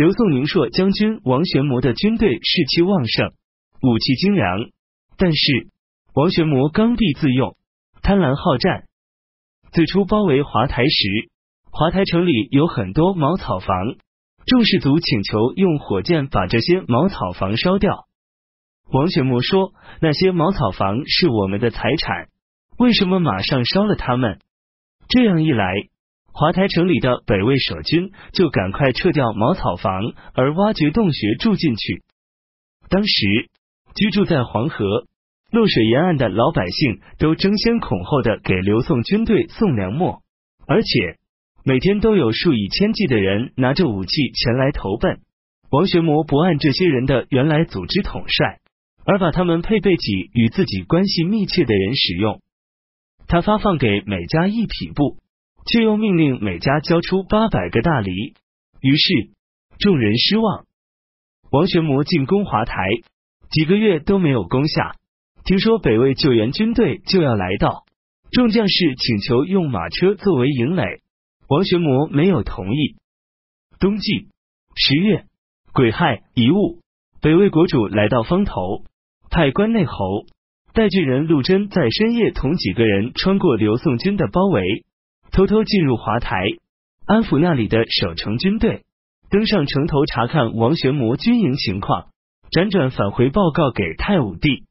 刘宋宁朔将军王玄谟的军队士气旺盛，武器精良，但是王玄谟刚愎自用，贪婪好战。最初包围华台时，华台城里有很多茅草房，众士卒请求用火箭把这些茅草房烧掉。王玄谟说：“那些茅草房是我们的财产，为什么马上烧了他们？”这样一来，华台城里的北魏守军就赶快撤掉茅草房，而挖掘洞穴住进去。当时居住在黄河洛水沿岸的老百姓都争先恐后的给刘宋军队送粮秣，而且每天都有数以千计的人拿着武器前来投奔。王玄谟不按这些人的原来组织统帅。而把他们配备给与自己关系密切的人使用。他发放给每家一匹布，却又命令每家交出八百个大梨。于是众人失望。王玄谟进攻华台，几个月都没有攻下。听说北魏救援军队就要来到，众将士请求用马车作为营垒，王玄谟没有同意。冬季十月癸亥一物，北魏国主来到方头。派关内侯戴郡人陆贞在深夜同几个人穿过刘宋军的包围，偷偷进入华台，安抚那里的守城军队，登上城头查看王玄谟军营情况，辗转返回报告给太武帝。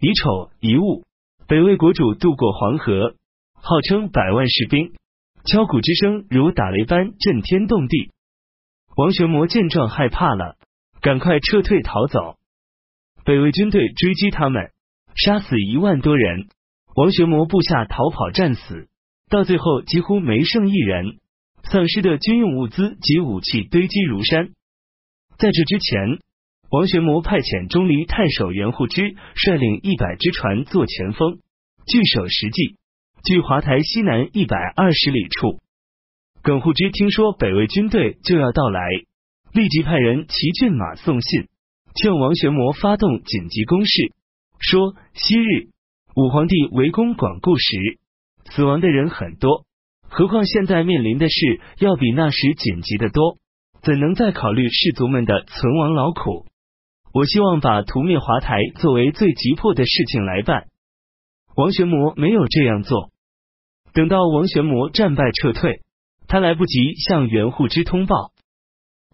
乙丑一物，北魏国主渡过黄河，号称百万士兵，敲鼓之声如打雷般震天动地。王玄谟见状害怕了，赶快撤退逃走。北魏军队追击他们，杀死一万多人。王玄谟部下逃跑战死，到最后几乎没剩一人。丧失的军用物资及武器堆积如山。在这之前，王玄谟派遣钟离太守袁护之率领一百只船做前锋，据守实际，距华台西南一百二十里处。耿护之听说北魏军队就要到来，立即派人骑骏马送信。劝王玄谟发动紧急攻势，说昔日武皇帝围攻广固时，死亡的人很多，何况现在面临的事要比那时紧急的多，怎能再考虑士卒们的存亡劳苦？我希望把屠灭华台作为最急迫的事情来办。王玄谟没有这样做，等到王玄谟战败撤退，他来不及向袁护之通报。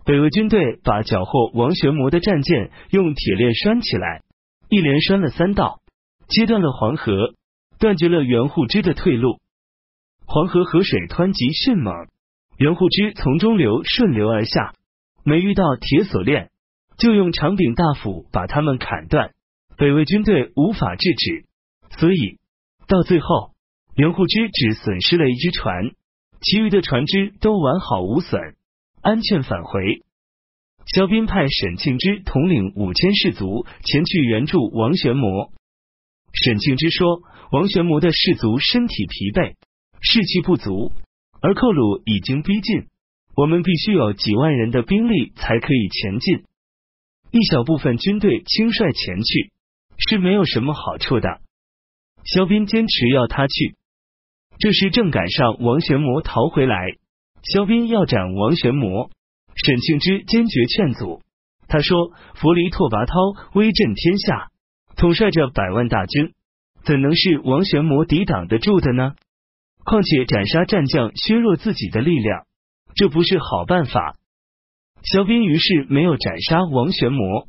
北魏军队把缴获王玄谟的战舰用铁链拴起来，一连拴了三道，切断了黄河，断绝了袁护之的退路。黄河河水湍急迅猛，袁护之从中流顺流而下，没遇到铁锁链，就用长柄大斧把他们砍断。北魏军队无法制止，所以到最后，袁护之只损失了一只船，其余的船只都完好无损。安全返回。萧斌派沈庆之统领五千士卒前去援助王玄谟。沈庆之说：“王玄谟的士卒身体疲惫，士气不足，而寇虏已经逼近，我们必须有几万人的兵力才可以前进。一小部分军队轻率前去是没有什么好处的。”萧斌坚持要他去。这时正赶上王玄谟逃回来。萧斌要斩王玄谟，沈庆之坚决劝阻。他说：“佛离拓跋焘威震天下，统帅着百万大军，怎能是王玄谟抵挡得住的呢？况且斩杀战将，削弱自己的力量，这不是好办法。”萧斌于是没有斩杀王玄谟。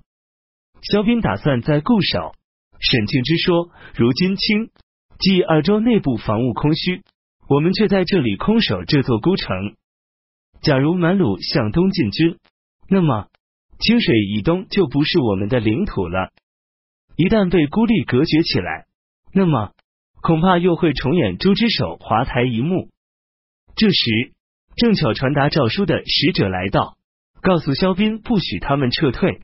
萧斌打算再固守。沈庆之说：“如今清冀二州内部防务空虚，我们却在这里空守这座孤城。”假如满鲁向东进军，那么清水以东就不是我们的领土了。一旦被孤立隔绝起来，那么恐怕又会重演朱之手华台一幕。这时，正巧传达诏书的使者来到，告诉萧斌不许他们撤退。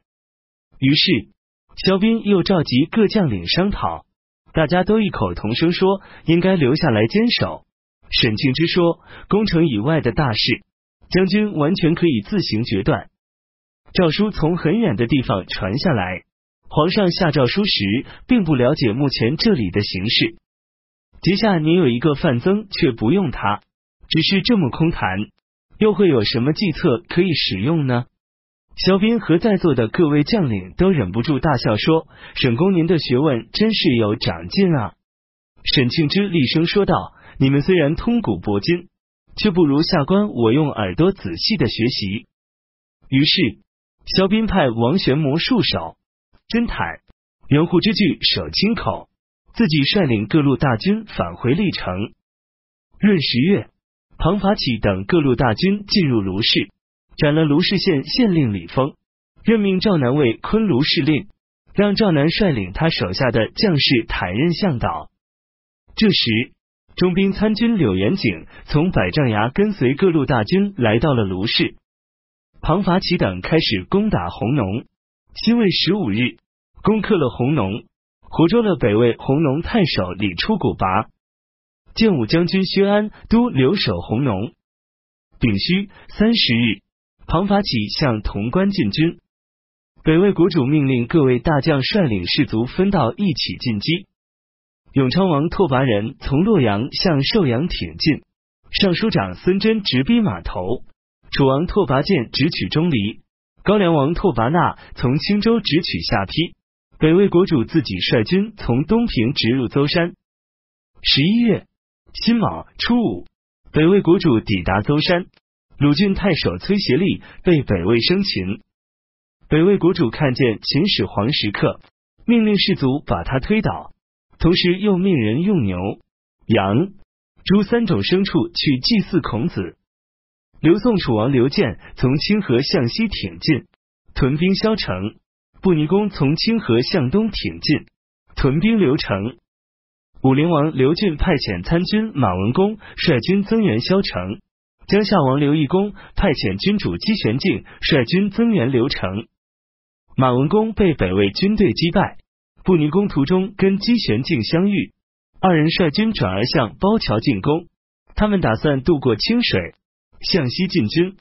于是，萧斌又召集各将领商讨，大家都异口同声说应该留下来坚守。沈庆之说，攻城以外的大事。将军完全可以自行决断。诏书从很远的地方传下来，皇上下诏书时并不了解目前这里的形势。节下您有一个范增，却不用他，只是这么空谈，又会有什么计策可以使用呢？肖斌和在座的各位将领都忍不住大笑说：“沈公，您的学问真是有长进啊！”沈庆之厉声说道：“你们虽然通古博今，却不如下官我用耳朵仔细的学习。”于是，肖斌派王玄谟戍守真坦，援护之据守清口，自己率领各路大军返回历城。闰十月，庞法启等各路大军进入卢氏。斩了卢氏县县令李丰，任命赵南为昆卢氏令，让赵南率领他手下的将士坦任向导。这时，中兵参军柳元景从百丈崖跟随各路大军来到了卢氏。庞法启等开始攻打红农。辛未十五日，攻克了弘农，活捉了北魏弘农太守李出古拔，建武将军薛安都留守弘农。丙戌三十日。庞法启向潼关进军，北魏国主命令各位大将率领士卒分道一起进击。永昌王拓跋仁从洛阳向寿阳挺进，尚书长孙真直逼码头，楚王拓跋健直取钟离，高梁王拓跋纳从青州直取下邳。北魏国主自己率军从东平直入邹山。十一月辛卯初五，北魏国主抵达邹山。鲁郡太守崔协力被北魏生擒，北魏国主看见秦始皇时刻，命令士卒把他推倒，同时又命人用牛、羊、猪三种牲畜去祭祀孔子。刘宋楚王刘建从清河向西挺进，屯兵萧城；布尼公从清河向东挺进，屯兵刘城。武陵王刘俊派遣参军马文公率军增援萧城。江夏王刘义公派遣君主姬玄敬率军增援刘城，马文公被北魏军队击败。布尼公途中跟姬玄敬相遇，二人率军转而向包桥进攻。他们打算渡过清水，向西进军。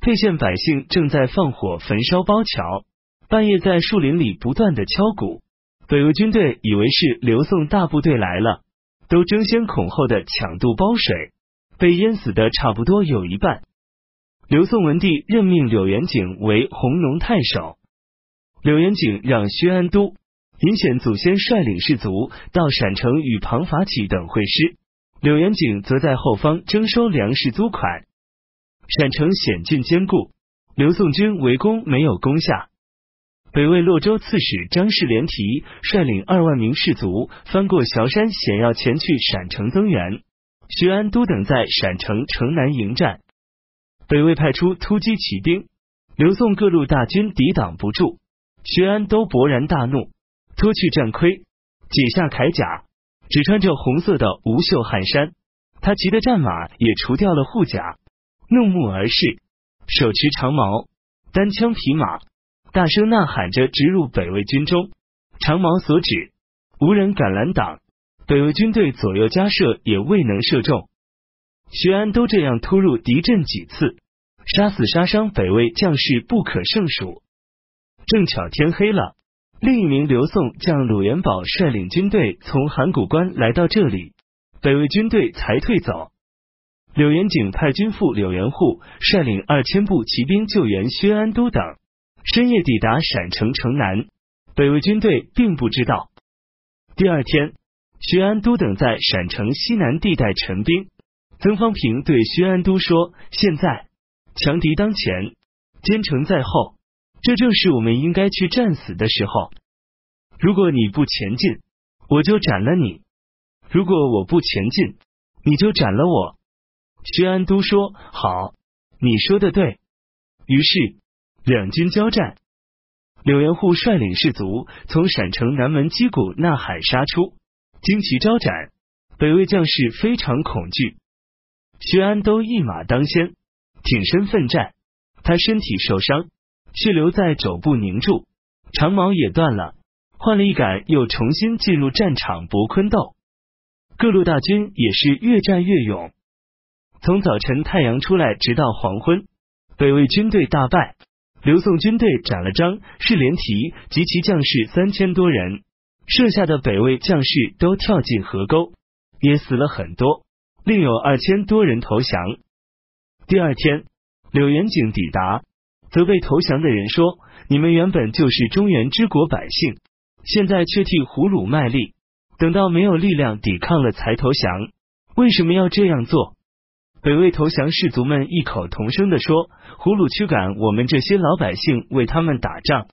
沛县百姓正在放火焚烧包桥，半夜在树林里不断的敲鼓。北魏军队以为是刘宋大部队来了，都争先恐后的抢渡包水。被淹死的差不多有一半。刘宋文帝任命柳元景为弘农太守，柳元景让薛安都、尹显祖先率领士卒到陕城与庞法启等会师，柳元景则在后方征收粮食租款。陕城险峻坚固，刘宋军围攻没有攻下。北魏洛州刺史张氏连提率领二万名士卒翻过崤山险要前去陕城增援。徐安都等在陕城城南迎战，北魏派出突击骑兵，刘宋各路大军抵挡不住，徐安都勃然大怒，脱去战盔，解下铠甲，只穿着红色的无袖汗衫。他骑的战马也除掉了护甲，怒目而视，手持长矛，单枪匹马，大声呐喊着直入北魏军中。长矛所指，无人敢拦挡。北魏军队左右加射也未能射中，徐安都这样突入敌阵几次，杀死杀伤北魏将士不可胜数。正巧天黑了，另一名刘宋将鲁元宝率领军队从函谷关来到这里，北魏军队才退走。柳元景派军副柳元护率领二千步骑兵救援薛安都等，深夜抵达陕城城南，北魏军队并不知道。第二天。薛安都等在陕城西南地带陈兵，曾方平对薛安都说：“现在强敌当前，坚城在后，这正是我们应该去战死的时候。如果你不前进，我就斩了你；如果我不前进，你就斩了我。”薛安都说：“好，你说的对。”于是两军交战，柳元护率领士卒从陕城南门击鼓呐喊杀出。旌旗招展，北魏将士非常恐惧。薛安都一马当先，挺身奋战。他身体受伤，血流在肘部凝住，长矛也断了。换了一杆，又重新进入战场搏昆斗。各路大军也是越战越勇。从早晨太阳出来，直到黄昏，北魏军队大败。刘宋军队斩了张氏连提及其将士三千多人。剩下的北魏将士都跳进河沟，也死了很多，另有二千多人投降。第二天，柳元景抵达，责备投降的人说：“你们原本就是中原之国百姓，现在却替胡虏卖力，等到没有力量抵抗了才投降，为什么要这样做？”北魏投降士卒们异口同声的说：“胡虏驱赶我们这些老百姓为他们打仗，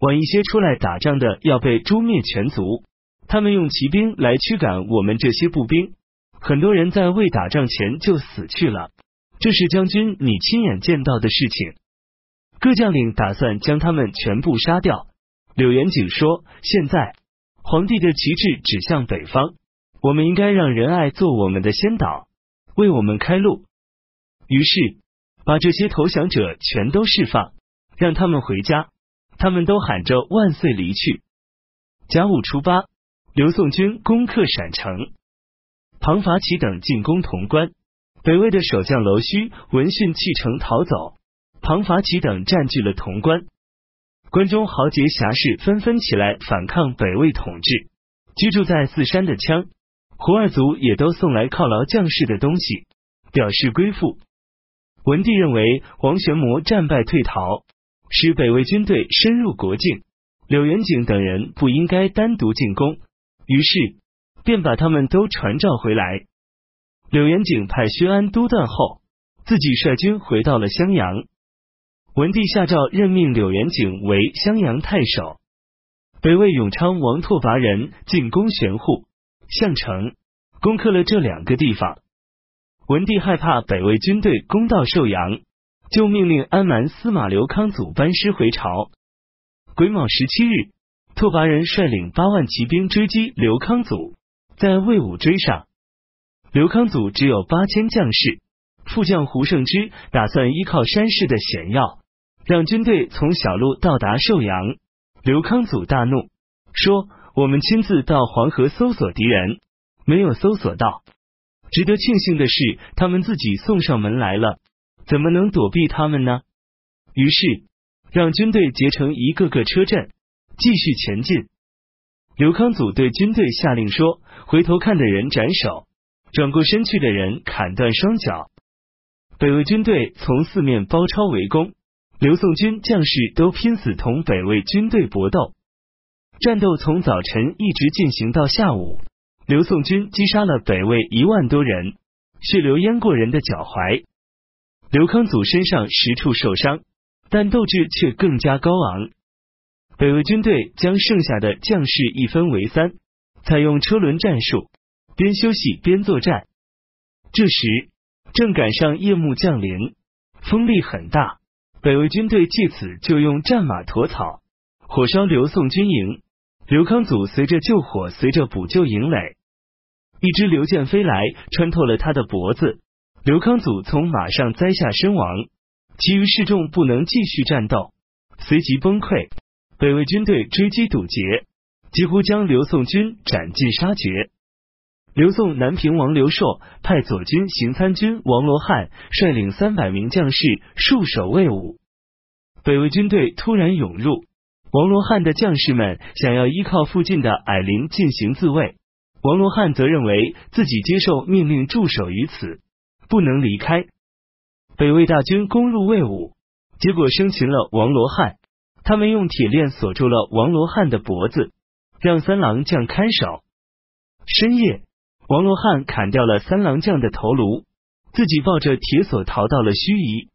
晚一些出来打仗的要被诛灭全族。他们用骑兵来驱赶我们这些步兵，很多人在未打仗前就死去了。这是将军你亲眼见到的事情。各将领打算将他们全部杀掉。”柳元景说：“现在皇帝的旗帜指向北方，我们应该让仁爱做我们的先导。”为我们开路，于是把这些投降者全都释放，让他们回家。他们都喊着万岁离去。甲午初八，刘宋军攻克陕城，庞法启等进攻潼关。北魏的守将娄须闻讯弃城逃走，庞法启等占据了潼关。关中豪杰侠士纷纷起来反抗北魏统治。居住在四山的羌。胡二族也都送来犒劳将士的东西，表示归附。文帝认为王玄谟战败退逃，使北魏军队深入国境，柳元景等人不应该单独进攻，于是便把他们都传召回来。柳元景派薛安督断后，自己率军回到了襄阳。文帝下诏任命柳元景为襄阳太守。北魏永昌王拓跋人进攻玄户。项城攻克了这两个地方，文帝害怕北魏军队攻到寿阳，就命令安蛮司马刘康祖班师回朝。癸卯十七日，拓跋人率领八万骑兵追击刘康祖，在魏武追上。刘康祖只有八千将士，副将胡胜之打算依靠山势的险要，让军队从小路到达寿阳。刘康祖大怒，说。我们亲自到黄河搜索敌人，没有搜索到。值得庆幸的是，他们自己送上门来了，怎么能躲避他们呢？于是让军队结成一个个车阵，继续前进。刘康祖对军队下令说：“回头看的人斩首，转过身去的人砍断双脚。”北魏军队从四面包抄围攻，刘宋军将士都拼死同北魏军队搏斗。战斗从早晨一直进行到下午，刘宋军击杀了北魏一万多人，血流淹过人的脚踝。刘康祖身上十处受伤，但斗志却更加高昂。北魏军队将剩下的将士一分为三，采用车轮战术，边休息边作战。这时正赶上夜幕降临，风力很大，北魏军队借此就用战马驮草，火烧刘宋军营。刘康祖随着救火，随着补救营垒，一支流箭飞来，穿透了他的脖子。刘康祖从马上栽下身亡，其余士众不能继续战斗，随即崩溃。北魏军队追击堵截，几乎将刘宋军斩尽杀绝。刘宋南平王刘硕派左军行参军王罗汉率领三百名将士戍守魏武，北魏军队突然涌入。王罗汉的将士们想要依靠附近的矮林进行自卫，王罗汉则认为自己接受命令驻守于此，不能离开。北魏大军攻入魏武，结果生擒了王罗汉。他们用铁链锁住了王罗汉的脖子，让三郎将看守。深夜，王罗汉砍掉了三郎将的头颅，自己抱着铁锁逃到了盱眙。